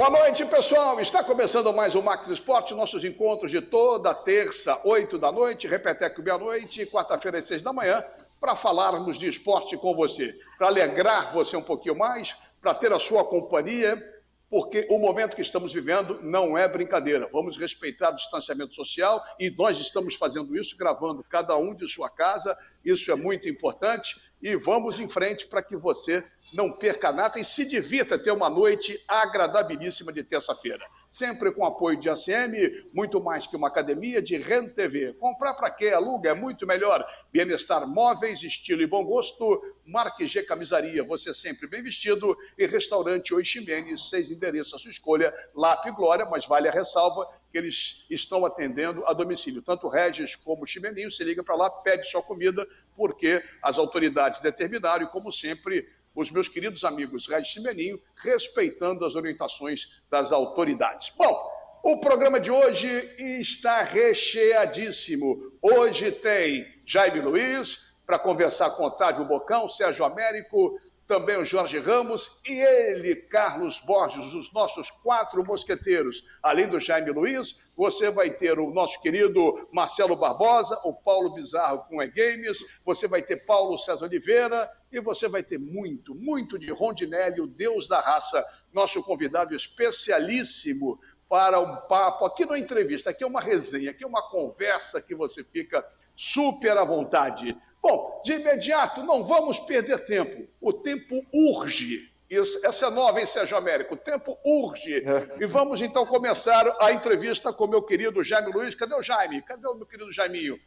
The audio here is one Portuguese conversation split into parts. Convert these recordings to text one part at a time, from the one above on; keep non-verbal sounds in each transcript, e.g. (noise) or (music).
Boa noite, pessoal. Está começando mais o Max Esporte, nossos encontros de toda terça, 8 da noite, repeteco meia-noite, quarta-feira, às 6 da manhã, para falarmos de esporte com você, para alegrar você um pouquinho mais, para ter a sua companhia, porque o momento que estamos vivendo não é brincadeira. Vamos respeitar o distanciamento social e nós estamos fazendo isso, gravando cada um de sua casa. Isso é muito importante e vamos em frente para que você não perca nada e se divirta ter uma noite agradabilíssima de terça-feira. Sempre com apoio de ACM, muito mais que uma academia de Rent TV. Comprar para quê? Aluga é muito melhor. Bienestar Móveis, estilo e bom gosto. Marque G Camisaria, você sempre bem vestido. E Restaurante Oiximene, seis endereços à sua escolha. Lap Glória, mas vale a ressalva que eles estão atendendo a domicílio. Tanto Regis como Chimeninho, se liga para lá, pede sua comida, porque as autoridades determinaram e, como sempre, os meus queridos amigos Regis Simeninho, respeitando as orientações das autoridades. Bom, o programa de hoje está recheadíssimo. Hoje tem Jaime Luiz para conversar com Otávio Bocão, Sérgio Américo, também o Jorge Ramos e ele, Carlos Borges, os nossos quatro mosqueteiros. Além do Jaime Luiz, você vai ter o nosso querido Marcelo Barbosa, o Paulo Bizarro com E-Games, você vai ter Paulo César Oliveira e você vai ter muito, muito de Rondinelli, o Deus da raça, nosso convidado especialíssimo para um papo. Aqui não é entrevista, aqui é uma resenha, aqui é uma conversa que você fica super à vontade. Bom, de imediato, não vamos perder tempo. O tempo urge. Isso, essa é nova, hein, Sérgio Américo? O tempo urge. É. E vamos então começar a entrevista com meu querido Jaime Luiz. Cadê o Jaime? Cadê o meu querido Jaiminho?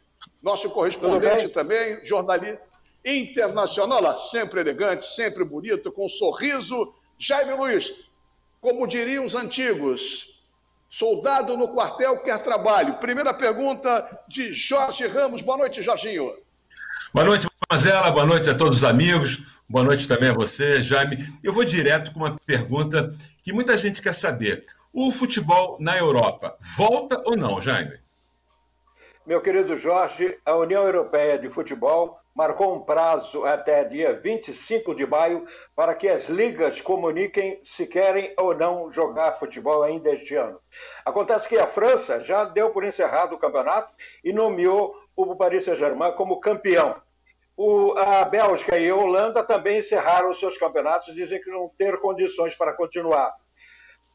Nosso correspondente também, jornalista internacional, lá, sempre elegante, sempre bonito, com um sorriso. Jaime Luiz, como diriam os antigos, soldado no quartel quer trabalho. Primeira pergunta de Jorge Ramos. Boa noite, Jorginho. Boa noite, Mazela. Boa noite a todos os amigos. Boa noite também a você, Jaime. Eu vou direto com uma pergunta que muita gente quer saber. O futebol na Europa volta ou não, Jaime? Meu querido Jorge, a União Europeia de Futebol marcou um prazo até dia 25 de maio para que as ligas comuniquem se querem ou não jogar futebol ainda este ano. Acontece que a França já deu por encerrado o campeonato e nomeou o Paris Saint-Germain como campeão. O, a Bélgica e a Holanda também encerraram seus campeonatos, dizem que não ter condições para continuar.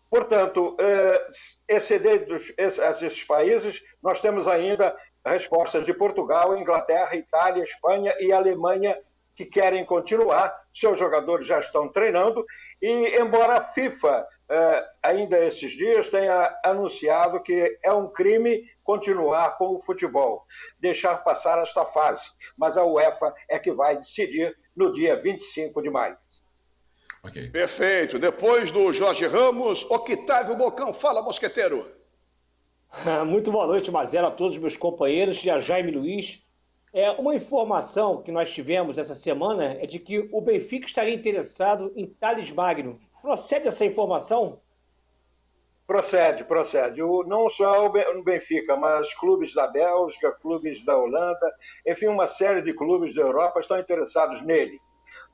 Portanto, eh, excedendo esses países, nós temos ainda respostas de Portugal, Inglaterra, Itália, Espanha e Alemanha que querem continuar, seus jogadores já estão treinando, e embora a FIFA, eh, ainda esses dias, tenha anunciado que é um crime continuar com o futebol, deixar passar esta fase, mas a UEFA é que vai decidir no dia 25 de maio. Okay. Perfeito. Depois do Jorge Ramos, Octávio Bocão. Fala, mosqueteiro. (laughs) Muito boa noite, Mazela, a todos os meus companheiros e a Jaime Luiz. É, uma informação que nós tivemos essa semana é de que o Benfica estaria interessado em Thales Magno. Procede essa informação? Procede, procede. O, não só o Benfica, mas clubes da Bélgica, clubes da Holanda, enfim, uma série de clubes da Europa estão interessados nele.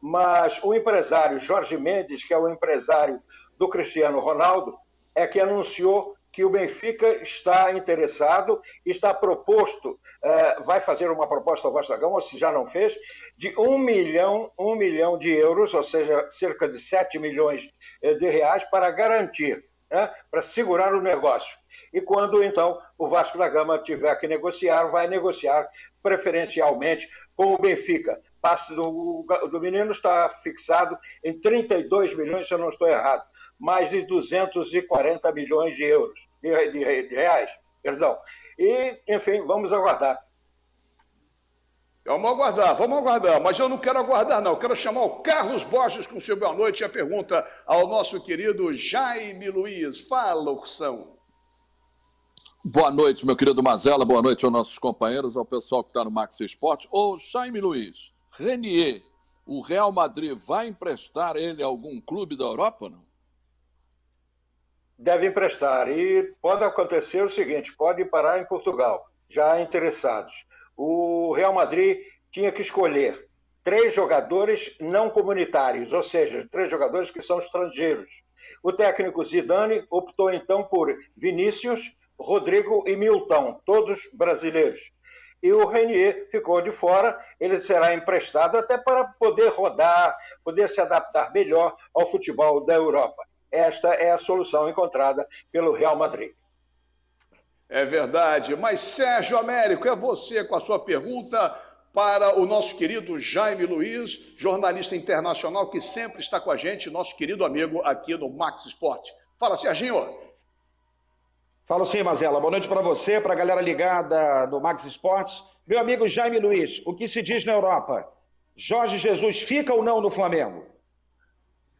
Mas o empresário Jorge Mendes, que é o empresário do Cristiano Ronaldo, é que anunciou que o Benfica está interessado, está proposto, uh, vai fazer uma proposta ao Vasco da Gama, se já não fez, de um milhão, um milhão de euros, ou seja, cerca de 7 milhões eh, de reais, para garantir, né, para segurar o negócio. E quando então o Vasco da Gama tiver que negociar, vai negociar preferencialmente com o Benfica. Passe do, do menino está fixado em 32 milhões, se eu não estou errado mais de 240 milhões de euros, de, de, de reais, perdão. E, enfim, vamos aguardar. Vamos aguardar, vamos aguardar, mas eu não quero aguardar, não. Eu quero chamar o Carlos Borges com seu boa noite e a pergunta ao nosso querido Jaime Luiz. Fala, Ursão. Boa noite, meu querido Mazela, boa noite aos nossos companheiros, ao pessoal que está no Max Esporte. Ô, Jaime Luiz, Renier, o Real Madrid vai emprestar ele a algum clube da Europa, não? Deve emprestar. E pode acontecer o seguinte: pode parar em Portugal, já interessados. O Real Madrid tinha que escolher três jogadores não comunitários, ou seja, três jogadores que são estrangeiros. O técnico Zidane optou então por Vinícius, Rodrigo e Milton, todos brasileiros. E o Renier ficou de fora, ele será emprestado até para poder rodar, poder se adaptar melhor ao futebol da Europa. Esta é a solução encontrada pelo Real Madrid. É verdade. Mas, Sérgio Américo, é você com a sua pergunta para o nosso querido Jaime Luiz, jornalista internacional que sempre está com a gente, nosso querido amigo aqui no Max Esporte. Fala, Serginho. Falo sim, Mazela. Boa noite para você, para a galera ligada no Max Esportes. Meu amigo Jaime Luiz, o que se diz na Europa? Jorge Jesus fica ou não no Flamengo?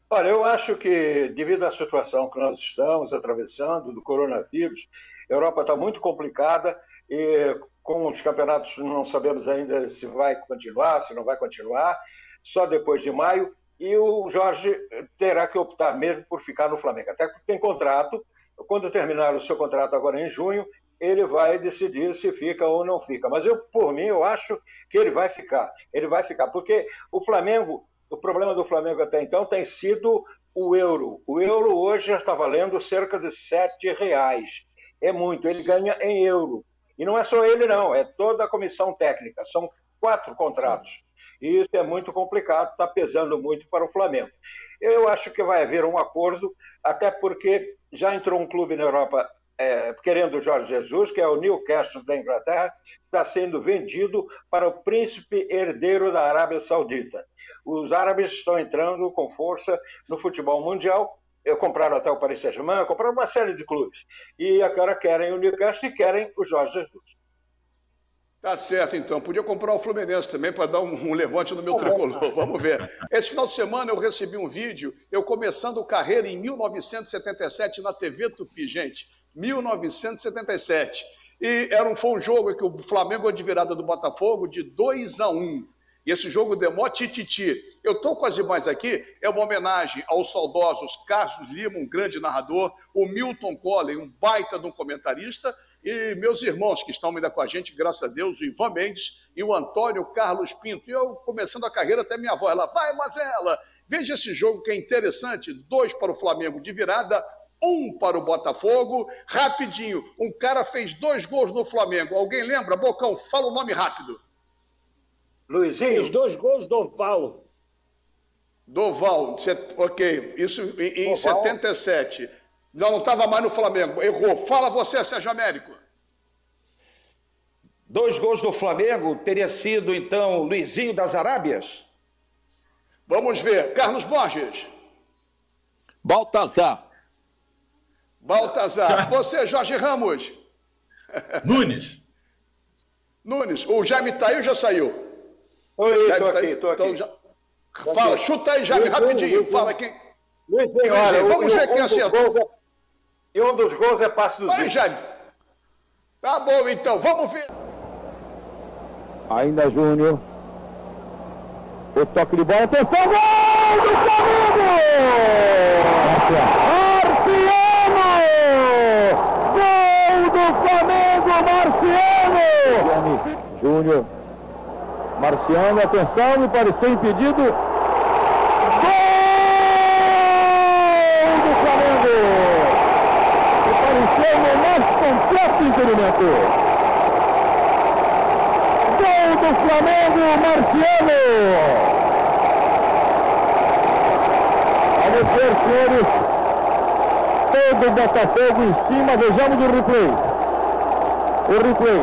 Olha, eu acho que, devido à situação que nós estamos atravessando, do coronavírus, a Europa está muito complicada e com os campeonatos não sabemos ainda se vai continuar, se não vai continuar, só depois de maio, e o Jorge terá que optar mesmo por ficar no Flamengo, até porque tem contrato, quando terminar o seu contrato agora em junho, ele vai decidir se fica ou não fica. Mas eu, por mim, eu acho que ele vai ficar. Ele vai ficar, porque o Flamengo, o problema do Flamengo até então tem sido o euro. O euro hoje já está valendo cerca de sete reais. É muito, ele ganha em euro. E não é só ele, não, é toda a comissão técnica. São quatro contratos. E isso é muito complicado, está pesando muito para o Flamengo. Eu acho que vai haver um acordo, até porque já entrou um clube na Europa é, querendo o Jorge Jesus, que é o Newcastle da Inglaterra, está sendo vendido para o príncipe herdeiro da Arábia Saudita. Os árabes estão entrando com força no futebol mundial compraram até o Paris Saint-Germain, compraram uma série de clubes. E agora querem o Newcastle e querem o Jorge Jesus. Tá certo, então. Podia comprar o Fluminense também para dar um, um, levante no meu tricolor. (laughs) Vamos ver. Esse final de semana eu recebi um vídeo, eu começando carreira em 1977 na TV Tupi, gente. 1977. E era um, foi um jogo que o Flamengo de virada do Botafogo de 2 a 1. E esse jogo demora tititi. Eu estou com as imagens aqui, é uma homenagem aos saudosos Carlos Lima, um grande narrador, o Milton Collin, um baita de um comentarista, e meus irmãos que estão ainda com a gente, graças a Deus, o Ivan Mendes e o Antônio Carlos Pinto. E eu, começando a carreira, até minha avó, ela, vai, Mazela, veja esse jogo que é interessante, dois para o Flamengo de virada, um para o Botafogo. Rapidinho, um cara fez dois gols no Flamengo. Alguém lembra? Bocão, fala o nome rápido. Luizinho. Os dois gols do Val. Doval, ok, isso em, em 77. Não, não estava mais no Flamengo, errou. Fala você, Sérgio Américo. Dois gols do Flamengo, teria sido então Luizinho das Arábias? Vamos ver. Carlos Borges. Baltazar. Baltazar. Você, Jorge Ramos. Nunes. (laughs) Nunes. O Jaime tá aí ou já saiu? Oi, estou tá aqui, estou aqui. Então, já... Fala, chuta aí, Jaime, rapidinho. Luiz, Fala quem. Luiz, Luiz olha, vamos ver quem acertou. É... E um dos gols é passe do Vai, Jaime. Tá bom, então, vamos ver. Ainda Júnior. O toque de bola, atenção, gol do Flamengo! Marciano! Gol do Marciano! Júnior Marciano, atenção, me pareceu impedido. Gol do Flamengo! Me pareceu no mais completo impedimento. Gol do Flamengo, Marciano! Vamos ver, senhores, todo o Botafogo em cima, vejamos o replay. O replay,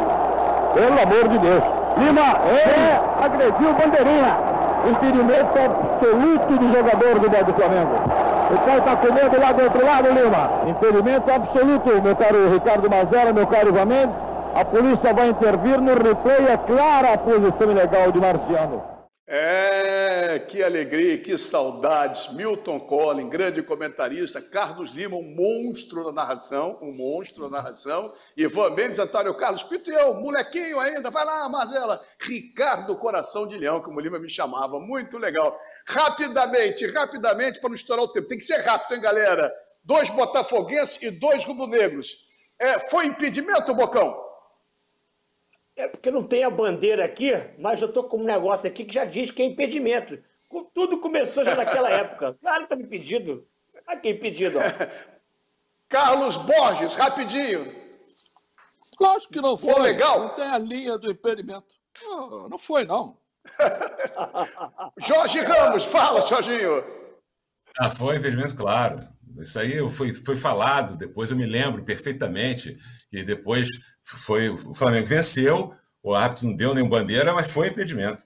pelo amor de Deus. Lima, é, agrediu bandeirinha. Impedimento absoluto do jogador do, do Flamengo. O cara está com medo lá do outro lado, Lima. Impedimento absoluto, meu caro Ricardo Mazera, meu caro Ivan. A polícia vai intervir no replay, é clara a posição ilegal de Marciano. Que alegria, que saudades. Milton Collin, grande comentarista. Carlos Lima, um monstro na narração, um monstro na narração. Ivan Mendes, Antônio Carlos Pinto e eu, molequinho ainda. Vai lá, Marcela. Ricardo Coração de Leão, como o Lima me chamava. Muito legal. Rapidamente, rapidamente, para não estourar o tempo. Tem que ser rápido, hein, galera? Dois botafoguenses e dois rubro-negros. É, foi impedimento, Bocão? É porque não tem a bandeira aqui, mas eu estou com um negócio aqui que já diz que é impedimento. Tudo começou já naquela (laughs) época. Claro que está impedido. Aqui impedido. (laughs) Carlos Borges, rapidinho. Lógico que não foi. Pô, legal. Não tem a linha do impedimento. Não, não foi, não. (laughs) Jorge Ramos, fala, Jorginho. Ah, foi impedimento, claro. Isso aí foi, foi falado, depois eu me lembro perfeitamente que depois foi o Flamengo venceu, o árbitro não deu nenhum bandeira, mas foi impedimento.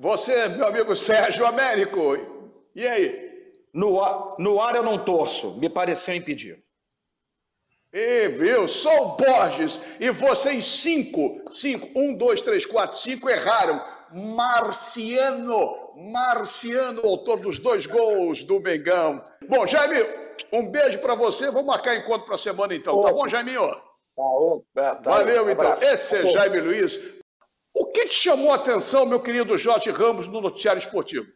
Você, meu amigo Sérgio Américo, e aí? No ar, no ar eu não torço, me pareceu impedir. E viu, só o Borges e vocês cinco, cinco, um, dois, três, quatro, cinco erraram. Marciano, Marciano, autor dos dois gols do Mengão. Bom, Jaime, um beijo para você. Vamos marcar encontro para a semana então, tá bom, Jaiminho? Tá, tá, Valeu, então. Esse é Jaime Luiz. O que te chamou a atenção, meu querido Jorge Ramos, no noticiário esportivo?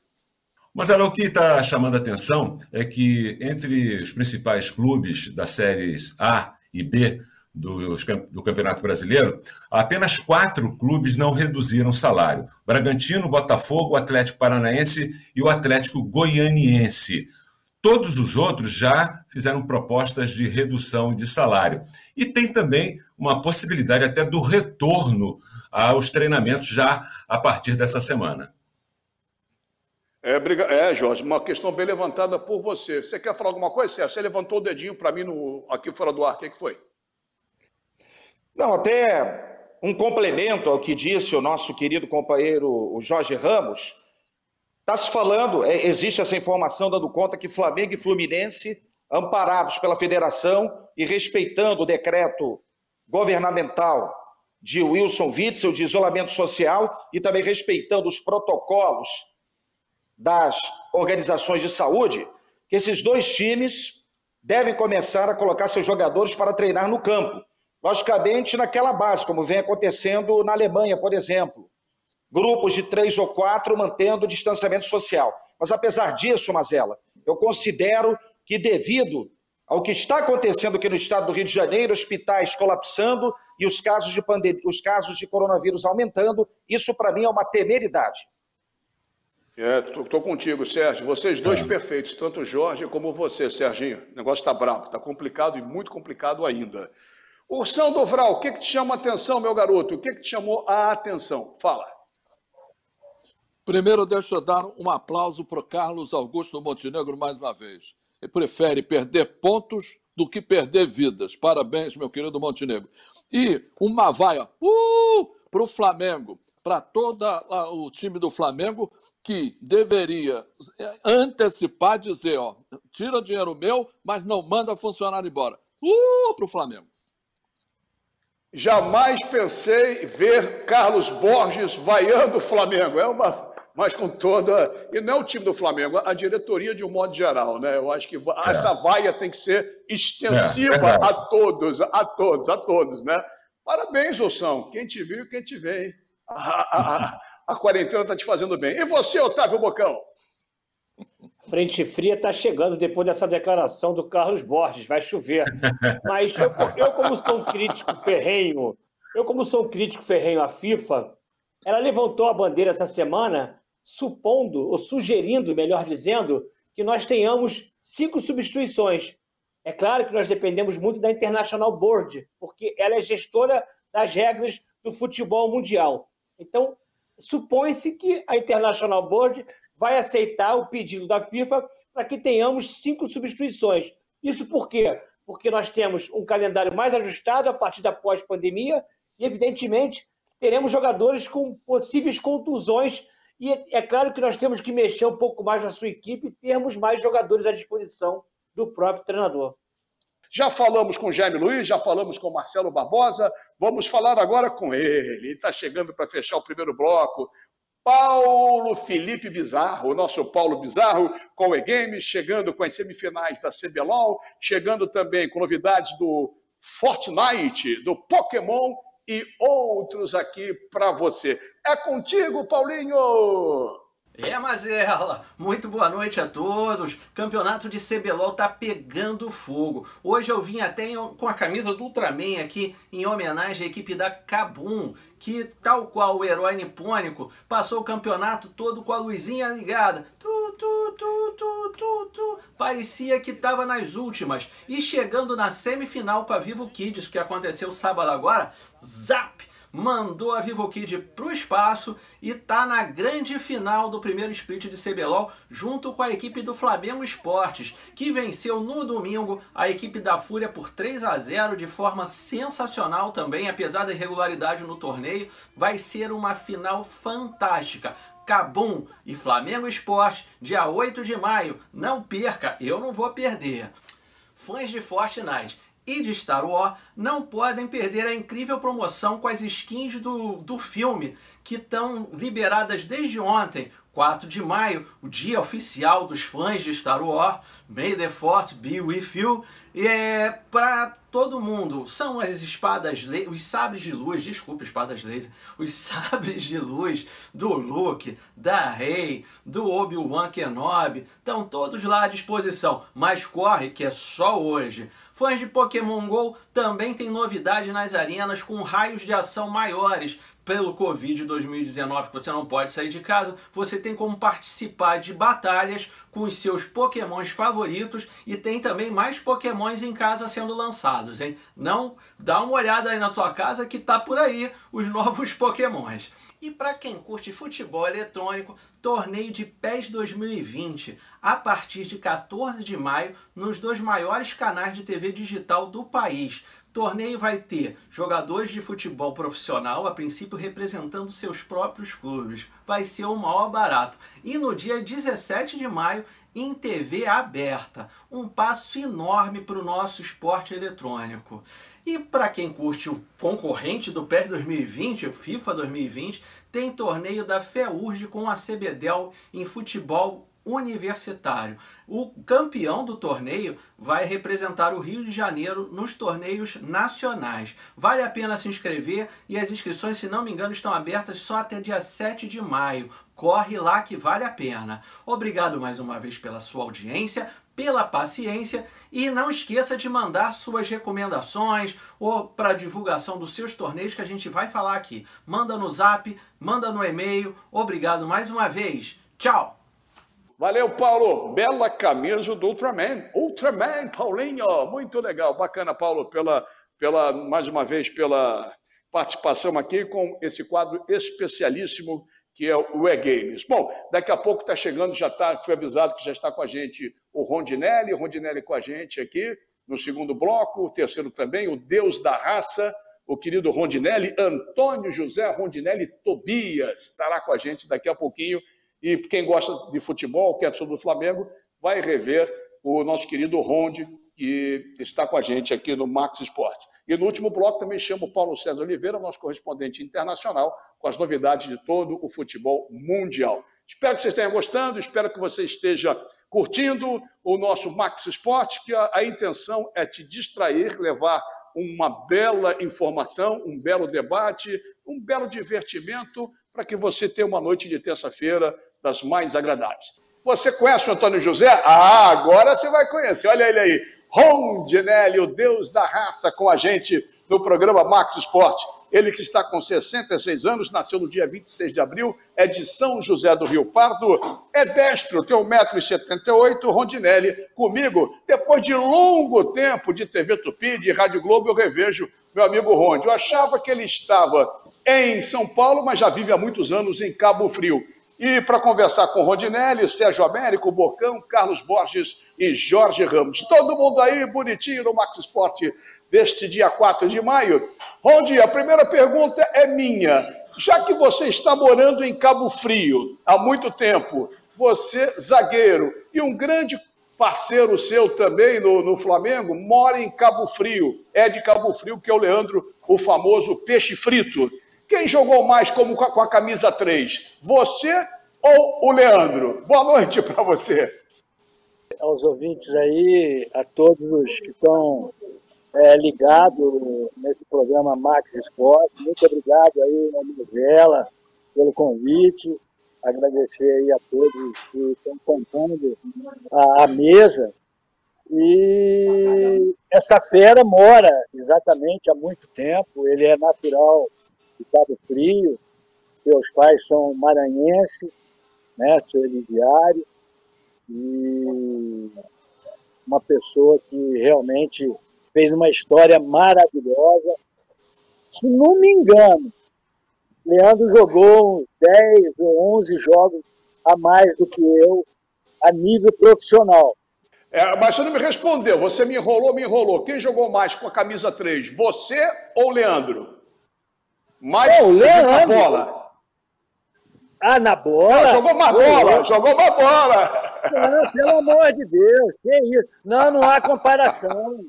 Mas o que está chamando a atenção é que entre os principais clubes das séries A e B do, do Campeonato Brasileiro, apenas quatro clubes não reduziram salário: Bragantino, Botafogo, Atlético Paranaense e o Atlético Goianiense. Todos os outros já fizeram propostas de redução de salário. E tem também uma possibilidade até do retorno aos treinamentos já a partir dessa semana. É, é, Jorge, uma questão bem levantada por você. Você quer falar alguma coisa, Sérgio? Você levantou o dedinho para mim no, aqui fora do ar. O que, que foi? Não, até um complemento ao que disse o nosso querido companheiro o Jorge Ramos. Está se falando, é, existe essa informação dando conta que Flamengo e Fluminense, amparados pela federação e respeitando o decreto governamental de Wilson Witzel de isolamento social e também respeitando os protocolos das organizações de saúde que esses dois times devem começar a colocar seus jogadores para treinar no campo. Logicamente, naquela base, como vem acontecendo na Alemanha, por exemplo. Grupos de três ou quatro mantendo o distanciamento social. Mas apesar disso, Mazela, eu considero que devido ao que está acontecendo aqui no estado do Rio de Janeiro, hospitais colapsando e os casos de, pandemia, os casos de coronavírus aumentando, isso para mim é uma temeridade. É, tô, contigo, Sérgio. Vocês dois é. perfeitos, tanto o Jorge como você, Serginho. O negócio está brabo, está complicado e muito complicado ainda. Ursão Dovral, o que, que te chama a atenção, meu garoto? O que, que te chamou a atenção? Fala. Primeiro, deixa eu dar um aplauso para o Carlos Augusto Montenegro mais uma vez. Prefere perder pontos do que perder vidas. Parabéns, meu querido Montenegro. E uma vaia uh, para o Flamengo, para todo o time do Flamengo, que deveria é, antecipar, dizer, ó, tira dinheiro meu, mas não manda funcionário embora. Uh, para o Flamengo. Jamais pensei ver Carlos Borges vaiando o Flamengo. É uma, mas com toda. E não é o time do Flamengo, a diretoria de um modo geral, né? Eu acho que é. essa vaia tem que ser extensiva é, a todos, a todos, a todos, né? Parabéns, Ossão. Quem te viu, quem te vê, hein? a quarentena está te fazendo bem. E você, Otávio Bocão? Frente fria está chegando depois dessa declaração do Carlos Borges, vai chover. Mas eu, eu, como sou um crítico ferrenho, eu como sou um crítico ferrenho à FIFA, ela levantou a bandeira essa semana, supondo, ou sugerindo, melhor dizendo, que nós tenhamos cinco substituições. É claro que nós dependemos muito da International Board, porque ela é gestora das regras do futebol mundial. Então, supõe-se que a International Board vai aceitar o pedido da FIFA para que tenhamos cinco substituições. Isso por quê? Porque nós temos um calendário mais ajustado a partir da pós-pandemia e, evidentemente, teremos jogadores com possíveis contusões. E é claro que nós temos que mexer um pouco mais na sua equipe e termos mais jogadores à disposição do próprio treinador. Já falamos com Jaime Luiz, já falamos com Marcelo Barbosa, vamos falar agora com ele. Ele está chegando para fechar o primeiro bloco. Paulo Felipe Bizarro, o nosso Paulo Bizarro, com o E-Games, chegando com as semifinais da CBLOL, chegando também com novidades do Fortnite, do Pokémon e outros aqui para você. É contigo, Paulinho! É, Mazela! Muito boa noite a todos. Campeonato de CBLOL tá pegando fogo. Hoje eu vim até com a camisa do Ultraman aqui em homenagem à equipe da Kabum, que, tal qual o herói nipônico, passou o campeonato todo com a luzinha ligada. Tu, tu, tu, tu, tu, tu. Parecia que estava nas últimas. E chegando na semifinal com a Vivo Kids, que aconteceu sábado agora, zap! mandou a Vivo Kid para o espaço e está na grande final do primeiro split de CBLOL junto com a equipe do Flamengo Esportes, que venceu no domingo a equipe da Fúria por 3 a 0 de forma sensacional também, apesar da irregularidade no torneio, vai ser uma final fantástica. Cabum e Flamengo Esporte, dia 8 de maio. Não perca, eu não vou perder. Fãs de Fortnite, e de Star Wars não podem perder a incrível promoção com as skins do, do filme que estão liberadas desde ontem, 4 de maio, o dia oficial dos fãs de Star Wars. May the Force be with you. E é para todo mundo. São as espadas, os sabres de luz, desculpa, espadas laser, os (laughs) sabres de luz do Luke, da Rey, do Obi-Wan Kenobi, estão todos lá à disposição. Mas corre que é só hoje. Fãs de Pokémon GO também tem novidade nas arenas com raios de ação maiores. Pelo Covid 2019, que você não pode sair de casa, você tem como participar de batalhas com os seus Pokémons favoritos e tem também mais Pokémons em casa sendo lançados, hein? Não dá uma olhada aí na sua casa que tá por aí os (laughs) novos Pokémons. E para quem curte futebol eletrônico, torneio de PES 2020, a partir de 14 de maio, nos dois maiores canais de TV digital do país. Torneio vai ter jogadores de futebol profissional, a princípio representando seus próprios clubes. Vai ser o maior barato. E no dia 17 de maio, em TV aberta. Um passo enorme para o nosso esporte eletrônico. E para quem curte o concorrente do PES 2020, o FIFA 2020, tem torneio da FEURG com a CBDEL em futebol universitário. O campeão do torneio vai representar o Rio de Janeiro nos torneios nacionais. Vale a pena se inscrever e as inscrições, se não me engano, estão abertas só até dia 7 de maio. Corre lá que vale a pena. Obrigado mais uma vez pela sua audiência pela paciência e não esqueça de mandar suas recomendações ou para divulgação dos seus torneios que a gente vai falar aqui. Manda no zap, manda no e-mail. Obrigado mais uma vez. Tchau! Valeu, Paulo. Bela camisa do Ultraman. Ultraman, Paulinho. Muito legal. Bacana, Paulo, pela, pela mais uma vez pela participação aqui com esse quadro especialíssimo que é o E-Games. Bom, daqui a pouco está chegando, já tá, foi avisado que já está com a gente o Rondinelli, o Rondinelli com a gente aqui no segundo bloco, o terceiro também, o Deus da Raça, o querido Rondinelli, Antônio José Rondinelli Tobias, estará com a gente daqui a pouquinho. E quem gosta de futebol, quer sobre o Flamengo, vai rever o nosso querido Ronde, que está com a gente aqui no Max Esporte. E no último bloco também chamo o Paulo César Oliveira, nosso correspondente internacional, com as novidades de todo o futebol mundial. Espero que vocês tenham gostando, espero que você esteja curtindo o nosso Max Esporte, que a, a intenção é te distrair, levar uma bela informação, um belo debate, um belo divertimento para que você tenha uma noite de terça-feira das mais agradáveis. Você conhece o Antônio José? Ah, agora você vai conhecer. Olha ele aí. Rondinelli, o deus da raça, com a gente no programa Max Esporte. Ele que está com 66 anos, nasceu no dia 26 de abril, é de São José do Rio Pardo, é destro, tem 1,78m, Rondinelli, comigo, depois de longo tempo de TV Tupi, de Rádio Globo, eu revejo meu amigo Rondi. Eu achava que ele estava em São Paulo, mas já vive há muitos anos em Cabo Frio. E para conversar com Rondinelli, Sérgio Américo, Bocão, Carlos Borges e Jorge Ramos. Todo mundo aí bonitinho no Max Esporte deste dia 4 de maio. Rondi, a primeira pergunta é minha. Já que você está morando em Cabo Frio há muito tempo, você, zagueiro, e um grande parceiro seu também no, no Flamengo, mora em Cabo Frio, é de Cabo Frio, que é o Leandro, o famoso peixe frito. Quem jogou mais como com a camisa 3? Você ou o Leandro? Boa noite para você. Aos ouvintes aí, a todos os que estão é, ligados nesse programa Max Esporte, muito obrigado aí, Marcela, pelo convite. Agradecer aí a todos que estão contando a, a mesa. E essa fera mora exatamente há muito tempo, ele é natural de Cabo Frio, seus pais são maranhenses, né, seu Elisiário, e uma pessoa que realmente fez uma história maravilhosa. Se não me engano, Leandro jogou uns 10 ou 11 jogos a mais do que eu a nível profissional. É, mas você não me respondeu. Você me enrolou, me enrolou. Quem jogou mais com a camisa 3? Você ou Leandro? Mais o Leandro. bola. Ah, na bola? Não, jogou uma bola, jogou uma bola. Não, pelo amor de Deus, que isso. Não, não há comparação.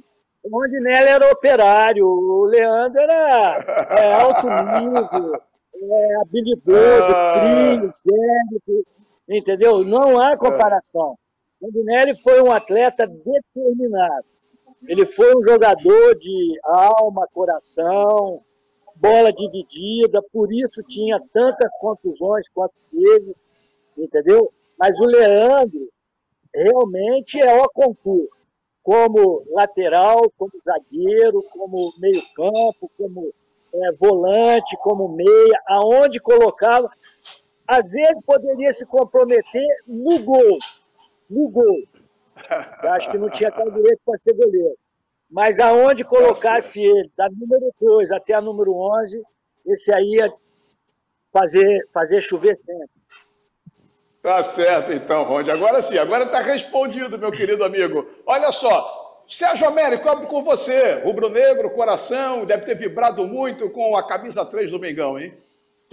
O Rondinelli era operário, o Leandro era é, alto nível, é, habilidoso, ah. frio, sério, entendeu? Não há comparação. Rondinelli foi um atleta determinado. Ele foi um jogador de alma, coração, bola dividida, por isso tinha tantas contusões quanto ele, entendeu? Mas o Leandro realmente é o concurso, como lateral, como zagueiro, como meio-campo, como é, volante, como meia, aonde colocava. Às vezes poderia se comprometer no gol, no gol. Eu acho que não tinha tal direito para ser goleiro. Mas aonde colocasse ele, da número 2 até a número 11, esse aí ia fazer, fazer chover sempre. Tá certo, então, Ronde. Agora sim, agora está respondido, meu querido amigo. Olha só, Sérgio Américo, abro com você. Rubro-negro, coração, deve ter vibrado muito com a camisa 3 do Mengão, hein?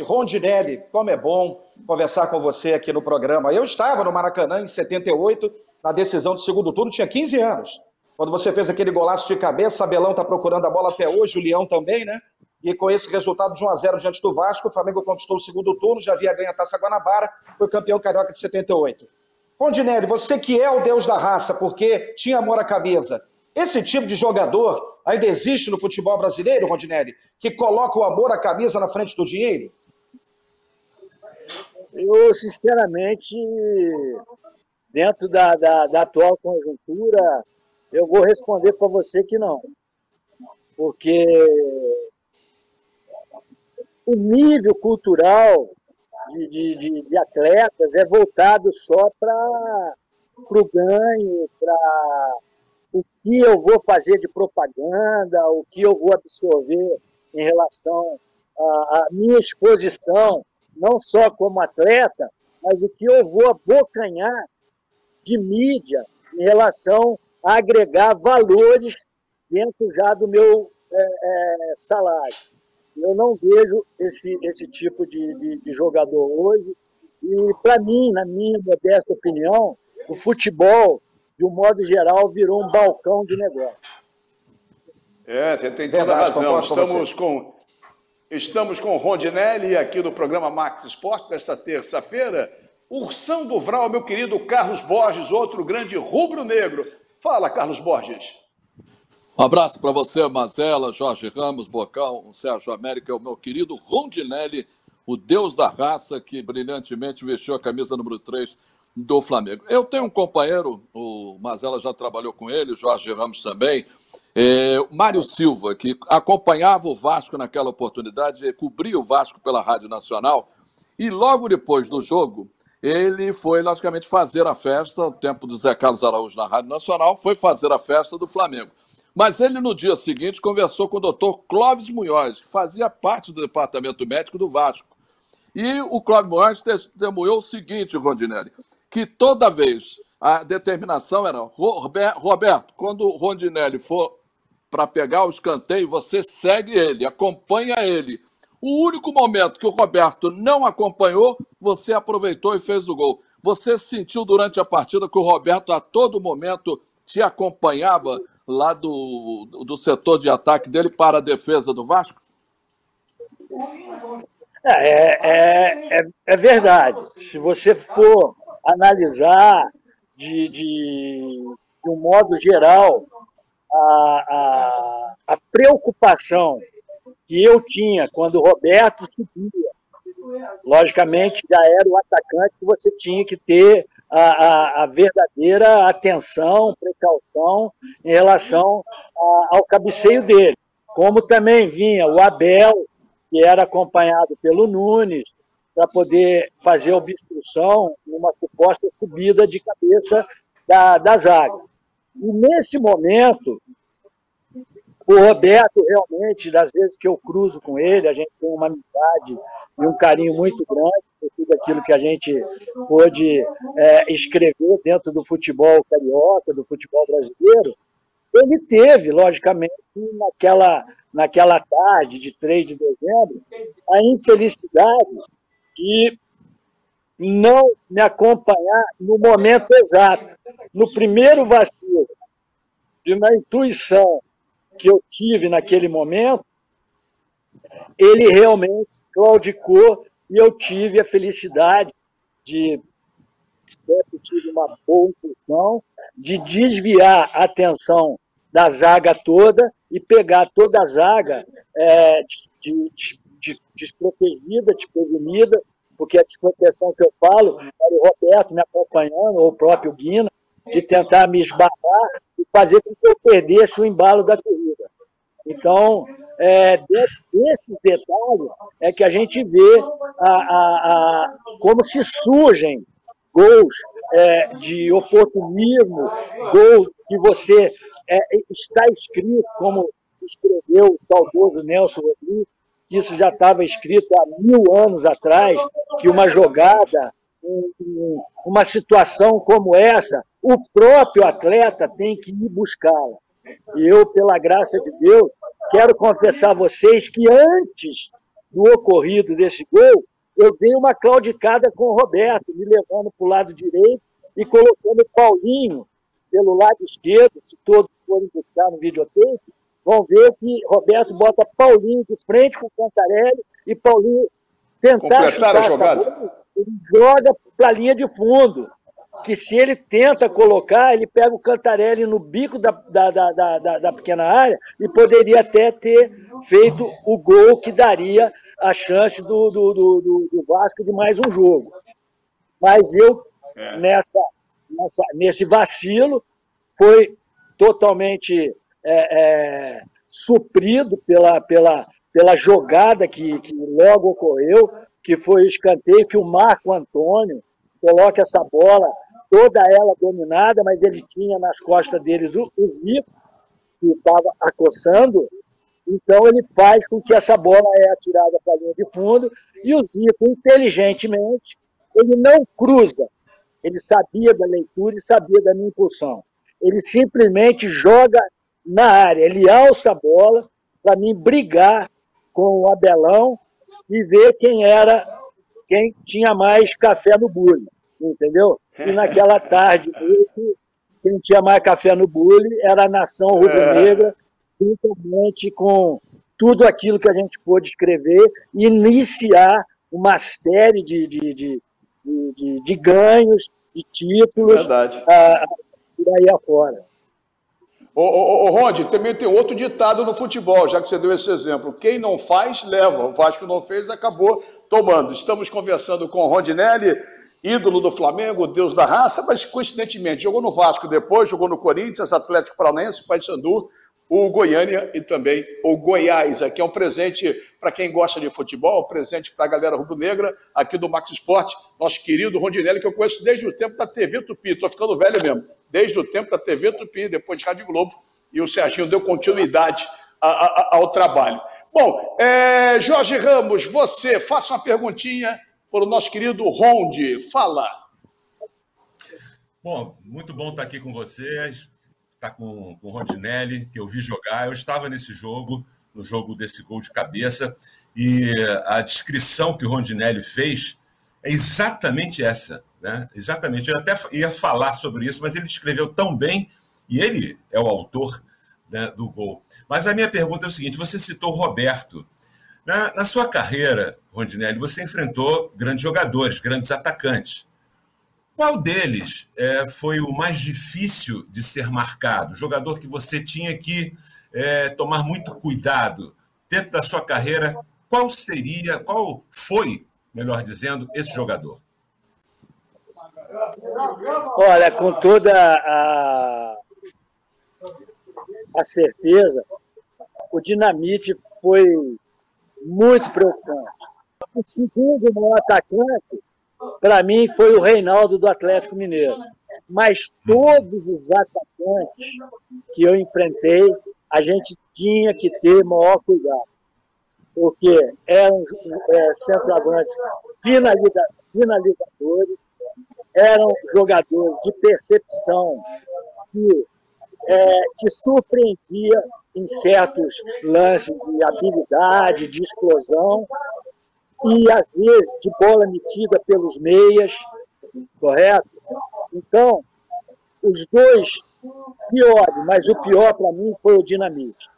Rondinelli, como é bom conversar com você aqui no programa. Eu estava no Maracanã em 78, na decisão do segundo turno, tinha 15 anos. Quando você fez aquele golaço de cabeça, Abelão está procurando a bola até hoje, o Leão também, né? E com esse resultado de 1 a 0 diante do Vasco, o Flamengo conquistou o segundo turno, já havia ganho a Taça Guanabara, foi campeão carioca de 78. Rondinelli, você que é o deus da raça, porque tinha amor à camisa, esse tipo de jogador ainda existe no futebol brasileiro, Rondinelli, que coloca o amor à camisa na frente do dinheiro? Eu, sinceramente, dentro da, da, da atual conjuntura, eu vou responder para você que não. Porque o nível cultural de, de, de, de atletas é voltado só para o ganho, para o que eu vou fazer de propaganda, o que eu vou absorver em relação à, minha exposição, não só como atleta, mas o que eu vou abocanhar de mídia em relação agregar valores dentro já do meu é, é, salário. Eu não vejo esse, esse tipo de, de, de jogador hoje. E, para mim, na minha modesta opinião, o futebol, de um modo geral, virou um balcão de negócio. É, você tem toda a razão. Estamos com, estamos com o Rondinelli aqui no programa Max Esporte, desta terça-feira. Ursão do Vral, meu querido Carlos Borges, outro grande rubro-negro. Fala, Carlos Borges. Um abraço para você, Mazela, Jorge Ramos, Bocão, Sérgio América, o meu querido Rondinelli, o deus da raça que brilhantemente vestiu a camisa número 3 do Flamengo. Eu tenho um companheiro, o Mazela já trabalhou com ele, Jorge Ramos também, é, Mário Silva, que acompanhava o Vasco naquela oportunidade, cobria o Vasco pela Rádio Nacional, e logo depois do jogo, ele foi, logicamente, fazer a festa, o tempo do Zé Carlos Araújo na Rádio Nacional, foi fazer a festa do Flamengo. Mas ele, no dia seguinte, conversou com o doutor Clóvis Munhoz, que fazia parte do departamento médico do Vasco. E o Clóvis Munhoz testemunhou o seguinte, Rondinelli, que toda vez a determinação era, Roberto, quando o Rondinelli for para pegar o escanteio, você segue ele, acompanha ele. O único momento que o Roberto não acompanhou, você aproveitou e fez o gol. Você sentiu durante a partida que o Roberto a todo momento te acompanhava lá do, do setor de ataque dele para a defesa do Vasco? É, é, é, é verdade. Se você for analisar de, de, de um modo geral a, a, a preocupação que eu tinha quando o Roberto subia. Logicamente, já era o atacante que você tinha que ter a, a, a verdadeira atenção, precaução em relação a, ao cabeceio dele. Como também vinha o Abel, que era acompanhado pelo Nunes, para poder fazer obstrução numa suposta subida de cabeça da, da zaga. E nesse momento, o Roberto, realmente, das vezes que eu cruzo com ele, a gente tem uma amizade e um carinho muito grande por tudo aquilo que a gente pôde é, escrever dentro do futebol carioca, do futebol brasileiro. Ele teve, logicamente, naquela, naquela tarde de 3 de dezembro, a infelicidade de não me acompanhar no momento exato. No primeiro vacilo, de uma intuição que eu tive naquele momento, ele realmente claudicou e eu tive a felicidade de sempre tive uma boa intuição de desviar a atenção da zaga toda e pegar toda a zaga é, de, de, de, desprotegida, desprevenida, porque a desproteção que eu falo era o Roberto me acompanhando, ou o próprio Guina, de tentar me esbarrar e fazer com que eu perdesse o embalo da corrida. Então, é, desses detalhes é que a gente vê a, a, a como se surgem gols é, de oportunismo, gols que você é, está escrito, como escreveu o saudoso Nelson Rodrigues, que isso já estava escrito há mil anos atrás, que uma jogada, uma situação como essa, o próprio atleta tem que ir buscá-la. E eu, pela graça de Deus, quero confessar a vocês que antes do ocorrido desse gol, eu dei uma claudicada com o Roberto, me levando para o lado direito e colocando o Paulinho pelo lado esquerdo, se todos forem buscar no videotape, vão ver que Roberto bota Paulinho de frente com o Cantarelli e Paulinho tentar chutar a jogada. Bola, ele joga para a linha de fundo que se ele tenta colocar, ele pega o Cantarelli no bico da, da, da, da, da pequena área e poderia até ter feito o gol que daria a chance do, do, do, do Vasco de mais um jogo. Mas eu, é. nessa, nessa, nesse vacilo, foi totalmente é, é, suprido pela, pela, pela jogada que, que logo ocorreu, que foi o escanteio que o Marco Antônio coloca essa bola toda ela dominada, mas ele tinha nas costas deles o, o Zico, que estava acossando, então ele faz com que essa bola é atirada para a linha de fundo, e o Zico, inteligentemente, ele não cruza, ele sabia da leitura e sabia da minha impulsão. Ele simplesmente joga na área, ele alça a bola para mim brigar com o Abelão e ver quem era, quem tinha mais café no bulho entendeu? E naquela tarde, quem tinha mais café no bule era a nação rubro-negra, juntamente com tudo aquilo que a gente pôde escrever, iniciar uma série de, de, de, de, de ganhos, de títulos, a, por aí afora. Ô, ô, ô, Rod, também tem outro ditado no futebol, já que você deu esse exemplo. Quem não faz, leva. O Vasco não fez, acabou tomando. Estamos conversando com o Rondinelli, ídolo do Flamengo, deus da raça, mas coincidentemente jogou no Vasco depois, jogou no Corinthians, Atlético Paranaense, Paysandu, o Goiânia e também o Goiás. Aqui é um presente para quem gosta de futebol, um presente para a galera rubro-negra aqui do Max Esporte, nosso querido Rondinelli, que eu conheço desde o tempo da TV Tupi, estou ficando velho mesmo, desde o tempo da TV Tupi, depois de Rádio Globo, e o Serginho deu continuidade a, a, ao trabalho. Bom, é, Jorge Ramos, você, faça uma perguntinha por o nosso querido Ronde. Fala. Bom, muito bom estar aqui com vocês, estar com, com o Rondinelli, que eu vi jogar. Eu estava nesse jogo, no jogo desse gol de cabeça, e a descrição que o Rondinelli fez é exatamente essa. Né? Exatamente. Eu até ia falar sobre isso, mas ele descreveu tão bem, e ele é o autor né, do gol. Mas a minha pergunta é o seguinte: você citou o Roberto. Na, na sua carreira, Rondinelli, você enfrentou grandes jogadores, grandes atacantes. Qual deles é, foi o mais difícil de ser marcado? Jogador que você tinha que é, tomar muito cuidado dentro da sua carreira. Qual seria, qual foi, melhor dizendo, esse jogador? Olha, com toda a, a certeza, o Dinamite foi muito preocupante. o segundo maior atacante, para mim, foi o Reinaldo do Atlético Mineiro. Mas todos os atacantes que eu enfrentei, a gente tinha que ter maior cuidado. Porque eram é, centroavantes finalizadores, eram jogadores de percepção que é, te surpreendia em certos lances de habilidade, de explosão, e às vezes de bola metida pelos meias, correto? Então, os dois piores, mas o pior para mim foi o Dinamite.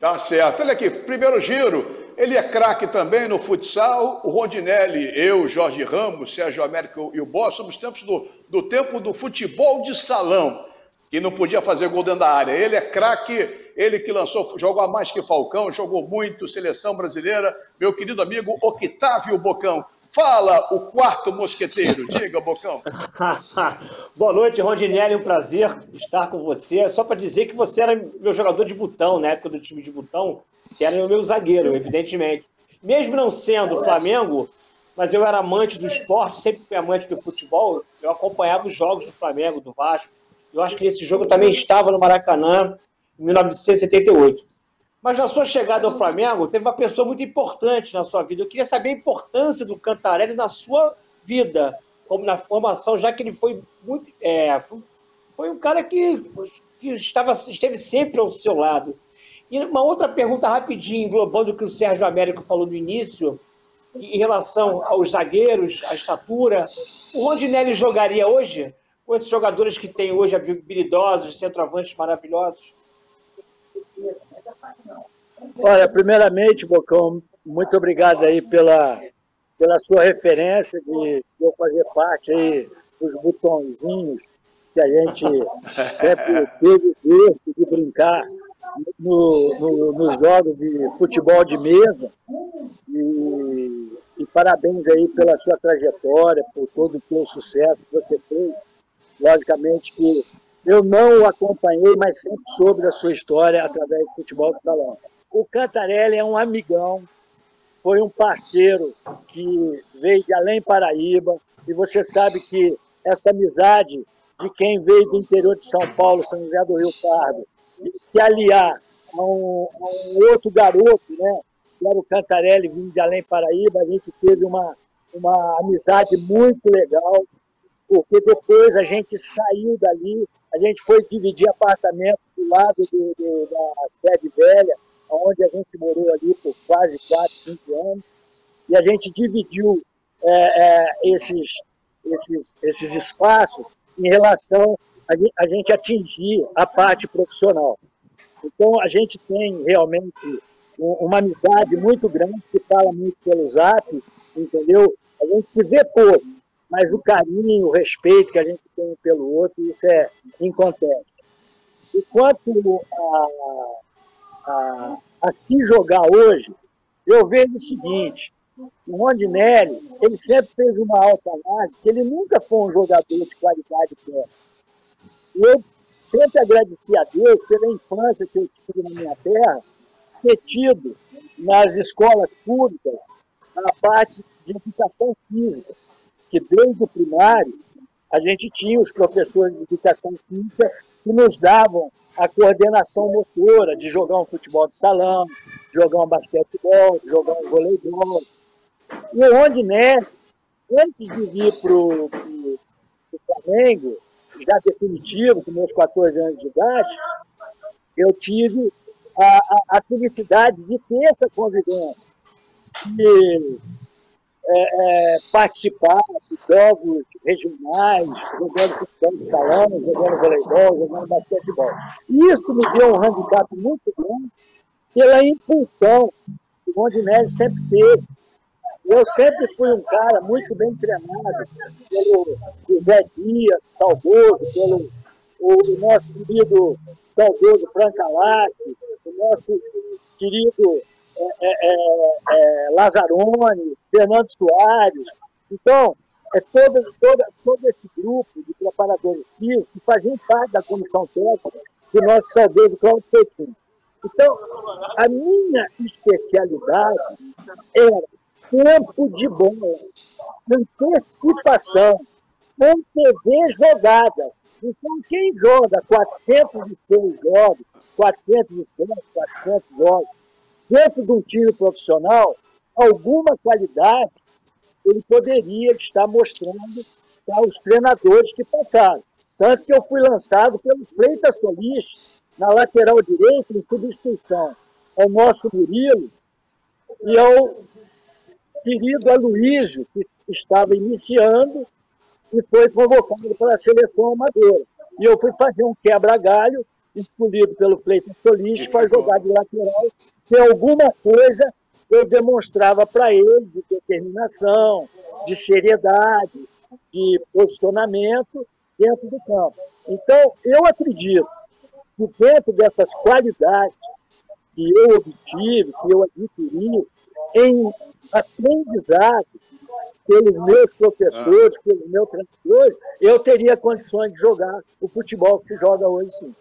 Tá certo. Olha aqui, primeiro giro. Ele é craque também no futsal. O Rondinelli, eu, Jorge Ramos, Sérgio Américo e o Boss somos tempos do, do tempo do futebol de salão, que não podia fazer gol dentro da área. Ele é craque ele que lançou, jogou a mais que Falcão, jogou muito, seleção brasileira, meu querido amigo Octávio Bocão. Fala, o quarto mosqueteiro. Diga, Bocão. (laughs) Boa noite, Rondinelli. Um prazer estar com você. Só para dizer que você era meu jogador de botão, na época do time de botão. Você era meu zagueiro, evidentemente. Mesmo não sendo Flamengo, mas eu era amante do esporte, sempre fui amante do futebol. Eu acompanhava os jogos do Flamengo, do Vasco. Eu acho que esse jogo também estava no Maracanã. 1978. Mas na sua chegada ao Flamengo, teve uma pessoa muito importante na sua vida. Eu queria saber a importância do Cantarelli na sua vida, como na formação, já que ele foi muito. É, foi um cara que, que estava, esteve sempre ao seu lado. E uma outra pergunta rapidinho, englobando o que o Sérgio Américo falou no início, em relação aos zagueiros, à estatura. O Rondinelli jogaria hoje com esses jogadores que tem hoje habilidosos, centroavantes maravilhosos? Olha, primeiramente, Bocão, muito obrigado aí pela, pela sua referência de, eu fazer parte aí dos botõezinhos que a gente sempre teve gosto de brincar no, no, nos jogos de futebol de mesa. E, e, parabéns aí pela sua trajetória, por todo o teu sucesso que você fez. Logicamente que eu não o acompanhei, mas sempre soube da sua história através do futebol de salão. O Cantarelli é um amigão, foi um parceiro que veio de Além Paraíba, e você sabe que essa amizade de quem veio do interior de São Paulo, São José do Rio Pardo, se aliar a um, a um, outro garoto, né, que era o Cantarelli, vindo de Além Paraíba, a gente teve uma, uma amizade muito legal, porque depois a gente saiu dali a gente foi dividir apartamento do lado do, do, da sede velha, onde a gente morou ali por quase 4, 5 anos, e a gente dividiu é, é, esses, esses, esses espaços em relação a a gente atingir a parte profissional. Então, a gente tem realmente uma amizade muito grande, se fala muito pelo zap, entendeu? A gente se vê pouco, mas o carinho, o respeito que a gente tem pelo outro, isso é inconteste. E quanto a, a, a, se jogar hoje, eu vejo o seguinte, o Rondinelli, ele sempre fez uma alta análise, que ele nunca foi um jogador de qualidade técnica. Eu sempre agradeci a Deus pela infância que eu tive na minha terra, ter tido nas escolas públicas a parte de educação física que desde o primário a gente tinha os professores de educação física que nos davam a coordenação motora de jogar um futebol de salão, jogar um basquetebol, jogar um voleibol. E onde, né, antes de vir para o Flamengo, já definitivo, com meus 14 anos de idade, eu tive a, a, a felicidade de ter essa convivência. E é, é, participar de jogos regionais, jogando futebol de salão, jogando voleibol, jogando basquetebol. E isso me deu um handicap muito grande pela impulsão que o Rondinelli sempre teve. Eu sempre fui um cara muito bem treinado pelo José Dias, saudoso, pelo o, nosso querido saudoso Franca Lassi, o nosso querido é, é, é, Lazzaroni, Fernando Soares. Então, é todo, todo, todo esse grupo de preparadores físicos que faziam parte da comissão técnica do nosso saudoso Cláudio Coutinho. Então, a minha especialidade era tempo de bola, antecipação, TV jogadas. Então, quem joga 406 jogos, 407, 400 jogos, dentro de um time profissional, alguma qualidade ele poderia estar mostrando para os treinadores que passaram. Tanto que eu fui lançado pelo Freitas Solis na lateral direita, em substituição ao nosso Murilo e ao querido Aloysio, que estava iniciando e foi convocado para a seleção amadora. E eu fui fazer um quebra-galho, escolhido pelo Freitas Solis, para jogar de lateral, que alguma coisa eu demonstrava para ele de determinação, de seriedade, de posicionamento dentro do campo. Então, eu acredito que dentro dessas qualidades que eu obtive, que eu adquiri, em aprendizado pelos meus professores, ah. pelos meus treinadores, eu teria condições de jogar o futebol que se joga hoje sim.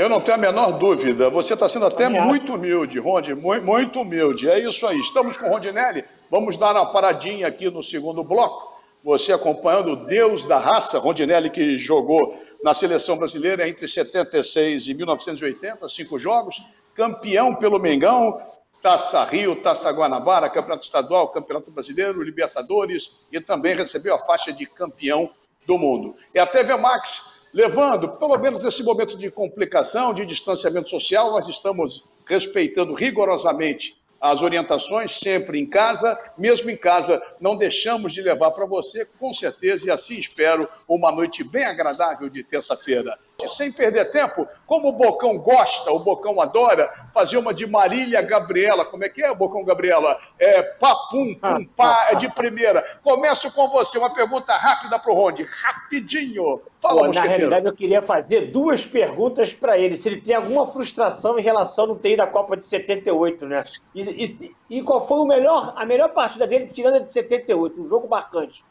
Eu não tenho a menor dúvida. Você está sendo até muito humilde, Rondi, muito humilde. É isso aí. Estamos com o Rondinelli. Vamos dar uma paradinha aqui no segundo bloco. Você acompanhando o Deus da raça, Rondinelli, que jogou na seleção brasileira entre 76 e 1980, cinco jogos, campeão pelo Mengão, Taça Rio, Taça Guanabara, Campeonato Estadual, Campeonato Brasileiro, Libertadores e também recebeu a faixa de campeão do mundo. E a TV Max levando, pelo menos nesse momento de complicação, de distanciamento social, nós estamos respeitando rigorosamente as orientações, sempre em casa. Mesmo em casa, não deixamos de levar para você, com certeza, e assim espero, uma noite bem agradável de terça-feira. Sem perder tempo, como o Bocão gosta, o Bocão adora, fazer uma de Marília Gabriela. Como é que é, Bocão Gabriela? É papum, pum, pá, é de primeira. Começo com você, uma pergunta rápida para o Ronde, rapidinho. Fala, Pô, Na realidade, eu queria fazer duas perguntas para ele. Se ele tem alguma frustração em relação ao TI da Copa de 78, né? E, e, e qual foi o melhor, a melhor partida dele, tirando a de 78, um jogo marcante?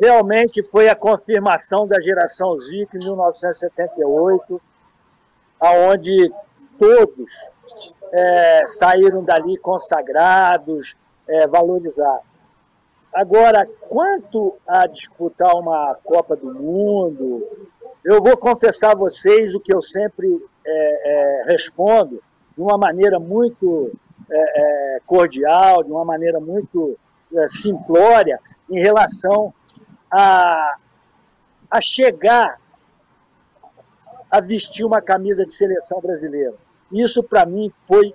Realmente foi a confirmação da geração Zico em 1978, aonde todos é, saíram dali consagrados, é, valorizados. Agora, quanto a disputar uma Copa do Mundo, eu vou confessar a vocês o que eu sempre é, é respondo de uma maneira muito é, é, cordial, de uma maneira muito simplória, em relação a, a chegar a vestir uma camisa de seleção brasileira. Isso, para mim, foi